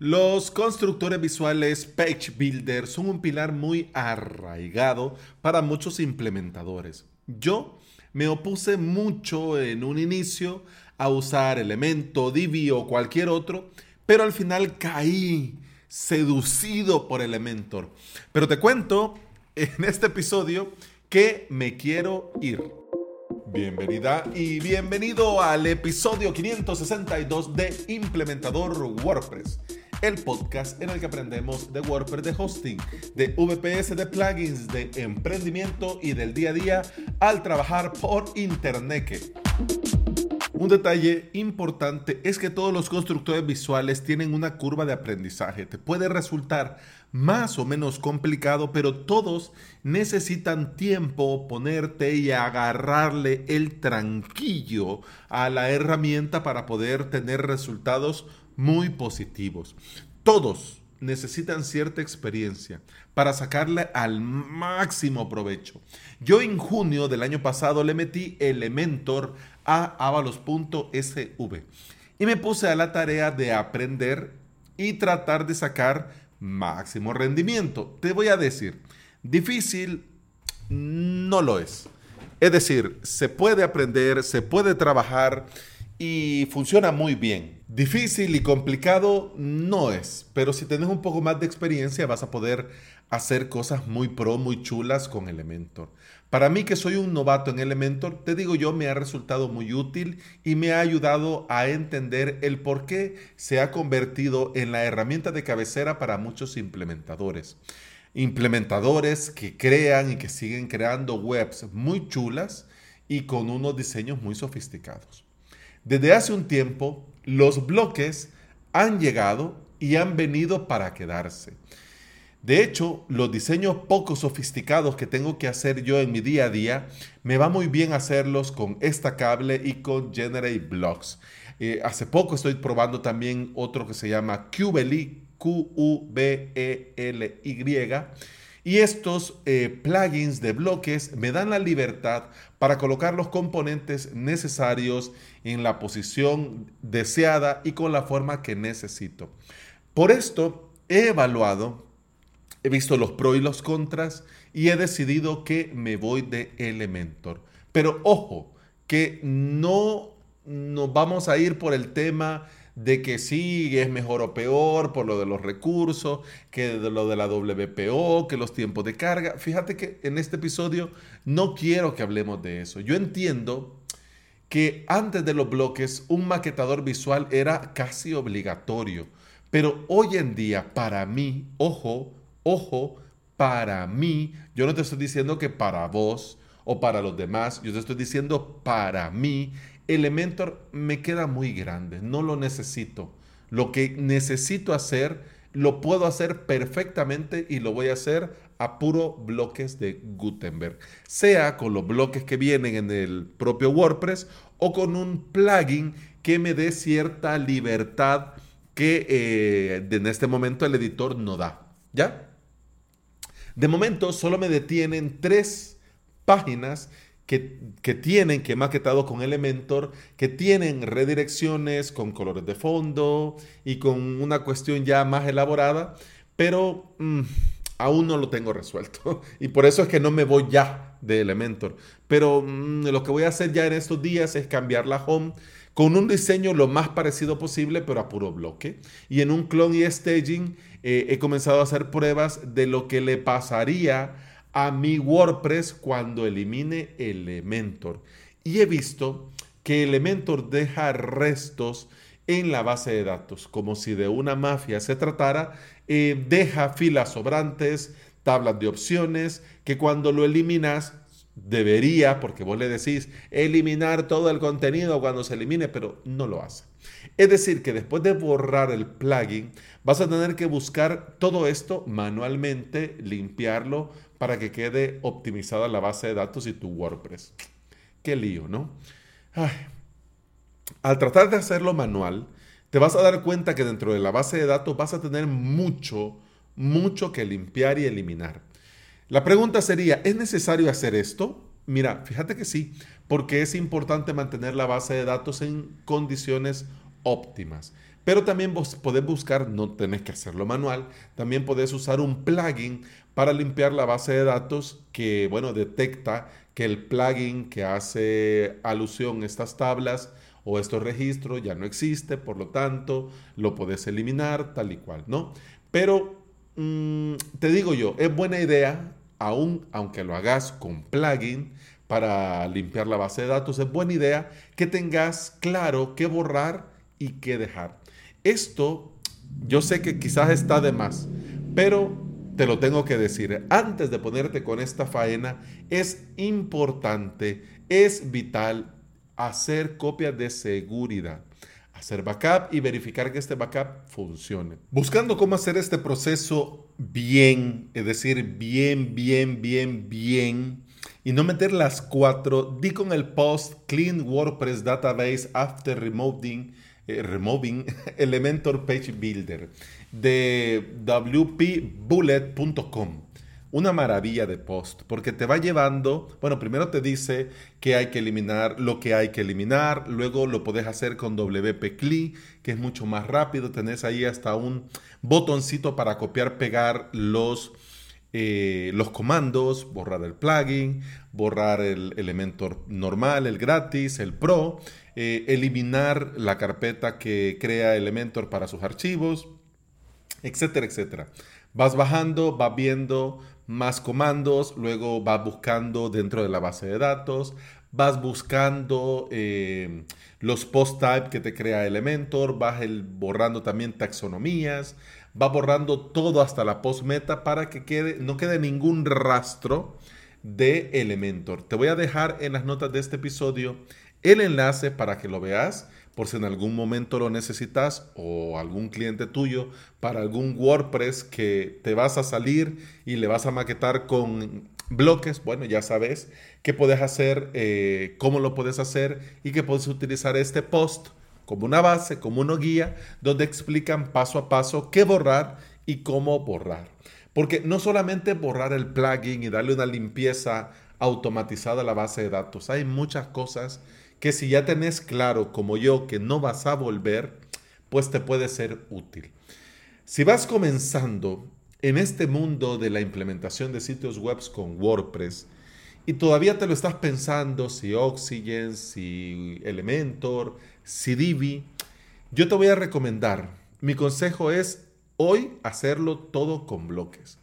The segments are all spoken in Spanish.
Los constructores visuales Page Builder son un pilar muy arraigado para muchos implementadores. Yo me opuse mucho en un inicio a usar Elemento, Divi o cualquier otro, pero al final caí seducido por Elementor. Pero te cuento en este episodio que me quiero ir. Bienvenida y bienvenido al episodio 562 de Implementador WordPress el podcast en el que aprendemos de WordPress, de hosting, de VPS, de plugins, de emprendimiento y del día a día al trabajar por Internet. Un detalle importante es que todos los constructores visuales tienen una curva de aprendizaje. Te puede resultar más o menos complicado, pero todos necesitan tiempo, ponerte y agarrarle el tranquillo a la herramienta para poder tener resultados muy positivos. Todos necesitan cierta experiencia para sacarle al máximo provecho. Yo en junio del año pasado le metí Elementor a avalos.sv y me puse a la tarea de aprender y tratar de sacar máximo rendimiento. Te voy a decir, difícil no lo es. Es decir, se puede aprender, se puede trabajar y funciona muy bien. Difícil y complicado no es, pero si tienes un poco más de experiencia vas a poder hacer cosas muy pro, muy chulas con Elementor. Para mí que soy un novato en Elementor, te digo yo, me ha resultado muy útil y me ha ayudado a entender el por qué se ha convertido en la herramienta de cabecera para muchos implementadores. Implementadores que crean y que siguen creando webs muy chulas y con unos diseños muy sofisticados. Desde hace un tiempo, los bloques han llegado y han venido para quedarse. De hecho, los diseños poco sofisticados que tengo que hacer yo en mi día a día, me va muy bien hacerlos con esta cable y con Generate Blocks. Eh, hace poco estoy probando también otro que se llama Qbely, Q-U-B-E-L-Y y estos eh, plugins de bloques me dan la libertad para colocar los componentes necesarios en la posición deseada y con la forma que necesito. Por esto he evaluado, he visto los pros y los contras y he decidido que me voy de Elementor. Pero ojo, que no nos vamos a ir por el tema de que sí es mejor o peor por lo de los recursos, que de lo de la WPO, que los tiempos de carga. Fíjate que en este episodio no quiero que hablemos de eso. Yo entiendo que antes de los bloques un maquetador visual era casi obligatorio, pero hoy en día para mí, ojo, ojo, para mí, yo no te estoy diciendo que para vos o para los demás, yo te estoy diciendo para mí Elementor me queda muy grande, no lo necesito. Lo que necesito hacer, lo puedo hacer perfectamente y lo voy a hacer a puro bloques de Gutenberg, sea con los bloques que vienen en el propio WordPress o con un plugin que me dé cierta libertad que eh, en este momento el editor no da. ¿Ya? De momento solo me detienen tres páginas que, tienen, que he maquetado con Elementor, que tienen redirecciones con colores de fondo y con una cuestión ya más elaborada, pero mm, aún no lo tengo resuelto. Y por eso es que no me voy ya de Elementor. Pero mm, lo que voy a hacer ya en estos días es cambiar la home con un diseño lo más parecido posible, pero a puro bloque. Y en un clone y staging eh, he comenzado a hacer pruebas de lo que le pasaría a mi WordPress cuando elimine Elementor. Y he visto que Elementor deja restos en la base de datos, como si de una mafia se tratara, eh, deja filas sobrantes, tablas de opciones, que cuando lo eliminas debería, porque vos le decís, eliminar todo el contenido cuando se elimine, pero no lo hace. Es decir, que después de borrar el plugin, vas a tener que buscar todo esto manualmente, limpiarlo, para que quede optimizada la base de datos y tu WordPress. Qué lío, ¿no? Al tratar de hacerlo manual, te vas a dar cuenta que dentro de la base de datos vas a tener mucho, mucho que limpiar y eliminar. La pregunta sería, ¿es necesario hacer esto? Mira, fíjate que sí, porque es importante mantener la base de datos en condiciones óptimas. Pero también vos podés buscar, no tenés que hacerlo manual, también podés usar un plugin para limpiar la base de datos que, bueno, detecta que el plugin que hace alusión a estas tablas o estos registros ya no existe, por lo tanto, lo podés eliminar tal y cual, ¿no? Pero mm, te digo yo, es buena idea, aún aunque lo hagas con plugin para limpiar la base de datos, es buena idea que tengas claro qué borrar y qué dejar. Esto yo sé que quizás está de más, pero te lo tengo que decir. Antes de ponerte con esta faena, es importante, es vital hacer copias de seguridad hacer backup y verificar que este backup funcione. Buscando cómo hacer este proceso bien, es decir, bien, bien, bien, bien, y no meter las cuatro, di con el post Clean WordPress Database After Removing, eh, removing Elementor Page Builder de wpbullet.com una maravilla de post, porque te va llevando, bueno, primero te dice que hay que eliminar lo que hay que eliminar, luego lo puedes hacer con WP que es mucho más rápido, tenés ahí hasta un botoncito para copiar, pegar los, eh, los comandos, borrar el plugin, borrar el elemento normal, el gratis, el pro, eh, eliminar la carpeta que crea Elementor para sus archivos, etcétera, etcétera. Vas bajando, vas viendo más comandos, luego vas buscando dentro de la base de datos, vas buscando eh, los post type que te crea Elementor, vas borrando también taxonomías, vas borrando todo hasta la post meta para que quede, no quede ningún rastro de Elementor. Te voy a dejar en las notas de este episodio el enlace para que lo veas por si en algún momento lo necesitas o algún cliente tuyo para algún WordPress que te vas a salir y le vas a maquetar con bloques, bueno, ya sabes qué puedes hacer, eh, cómo lo puedes hacer y que puedes utilizar este post como una base, como una guía, donde explican paso a paso qué borrar y cómo borrar. Porque no solamente borrar el plugin y darle una limpieza automatizada a la base de datos, hay muchas cosas que si ya tenés claro, como yo, que no vas a volver, pues te puede ser útil. Si vas comenzando en este mundo de la implementación de sitios web con WordPress y todavía te lo estás pensando si Oxygen, si Elementor, si Divi, yo te voy a recomendar, mi consejo es hoy hacerlo todo con bloques,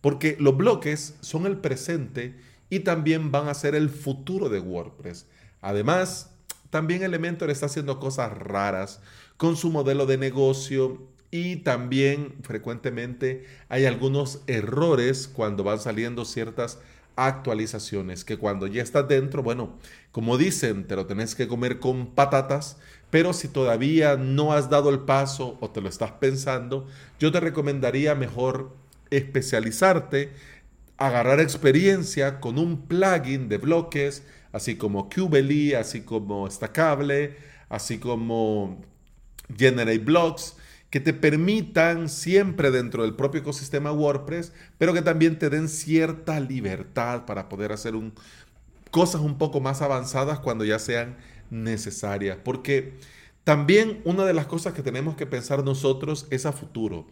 porque los bloques son el presente y también van a ser el futuro de WordPress. Además, también Elementor está haciendo cosas raras con su modelo de negocio y también frecuentemente hay algunos errores cuando van saliendo ciertas actualizaciones que cuando ya estás dentro, bueno, como dicen, te lo tenés que comer con patatas, pero si todavía no has dado el paso o te lo estás pensando, yo te recomendaría mejor especializarte, agarrar experiencia con un plugin de bloques, así como Qbely, así como Stackable, así como Generate Blocks, que te permitan siempre dentro del propio ecosistema WordPress, pero que también te den cierta libertad para poder hacer cosas un poco más avanzadas cuando ya sean necesarias. Porque también una de las cosas que tenemos que pensar nosotros es a futuro.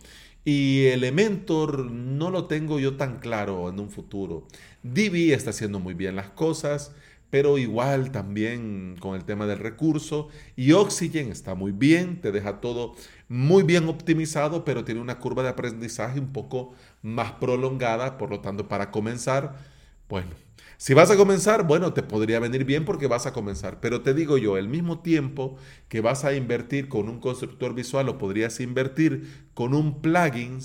Y Elementor no lo tengo yo tan claro en un futuro. Divi está haciendo muy bien las cosas pero igual también con el tema del recurso. Y Oxygen está muy bien, te deja todo muy bien optimizado, pero tiene una curva de aprendizaje un poco más prolongada, por lo tanto, para comenzar, bueno, si vas a comenzar, bueno, te podría venir bien porque vas a comenzar, pero te digo yo, el mismo tiempo que vas a invertir con un constructor visual o podrías invertir con un plugin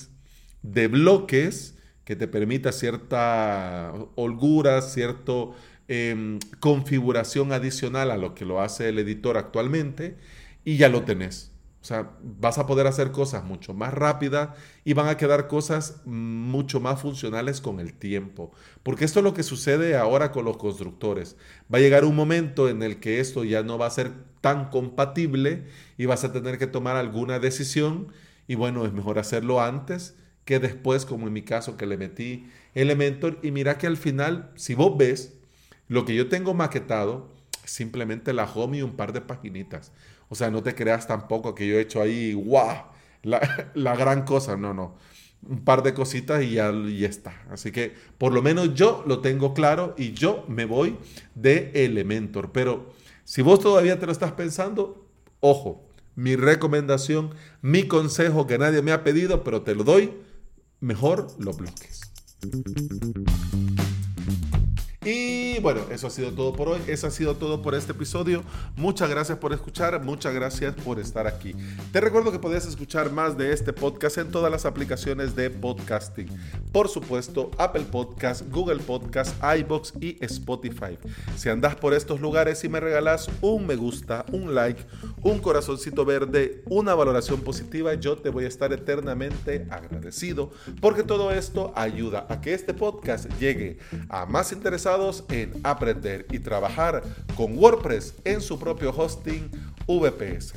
de bloques que te permita cierta holgura, cierto Em, configuración adicional a lo que lo hace el editor actualmente y ya lo tenés. O sea, vas a poder hacer cosas mucho más rápidas y van a quedar cosas mucho más funcionales con el tiempo. Porque esto es lo que sucede ahora con los constructores. Va a llegar un momento en el que esto ya no va a ser tan compatible y vas a tener que tomar alguna decisión. Y bueno, es mejor hacerlo antes que después, como en mi caso que le metí Elementor. Y mira que al final, si vos ves, lo que yo tengo maquetado simplemente la home y un par de paginitas. O sea, no te creas tampoco que yo he hecho ahí, guau, la, la gran cosa. No, no. Un par de cositas y ya, ya está. Así que por lo menos yo lo tengo claro y yo me voy de Elementor. Pero si vos todavía te lo estás pensando, ojo, mi recomendación, mi consejo que nadie me ha pedido, pero te lo doy, mejor lo bloques. Y bueno, eso ha sido todo por hoy, eso ha sido todo por este episodio. Muchas gracias por escuchar, muchas gracias por estar aquí. Te recuerdo que puedes escuchar más de este podcast en todas las aplicaciones de podcasting. Por supuesto, Apple Podcast, Google Podcast, iBox y Spotify. Si andas por estos lugares y me regalas un me gusta, un like, un corazoncito verde, una valoración positiva, yo te voy a estar eternamente agradecido porque todo esto ayuda a que este podcast llegue a más interesados aprender y trabajar con WordPress en su propio hosting VPS.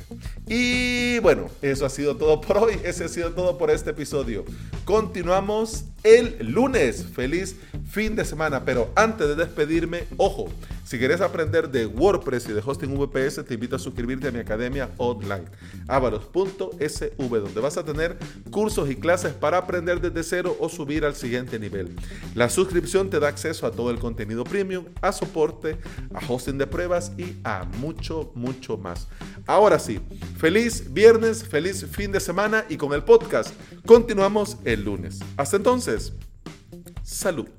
Y bueno, eso ha sido todo por hoy, ese ha sido todo por este episodio. Continuamos el lunes. Feliz fin de semana, pero antes de despedirme, ojo, si quieres aprender de WordPress y de hosting VPS, te invito a suscribirte a mi academia online, avalos.sv, donde vas a tener cursos y clases para aprender desde cero o subir al siguiente nivel. La suscripción te da acceso a todo el contenido premium, a soporte, a hosting de pruebas y a mucho, mucho más. Ahora sí, feliz viernes, feliz fin de semana y con el podcast continuamos el lunes. Hasta entonces, salud.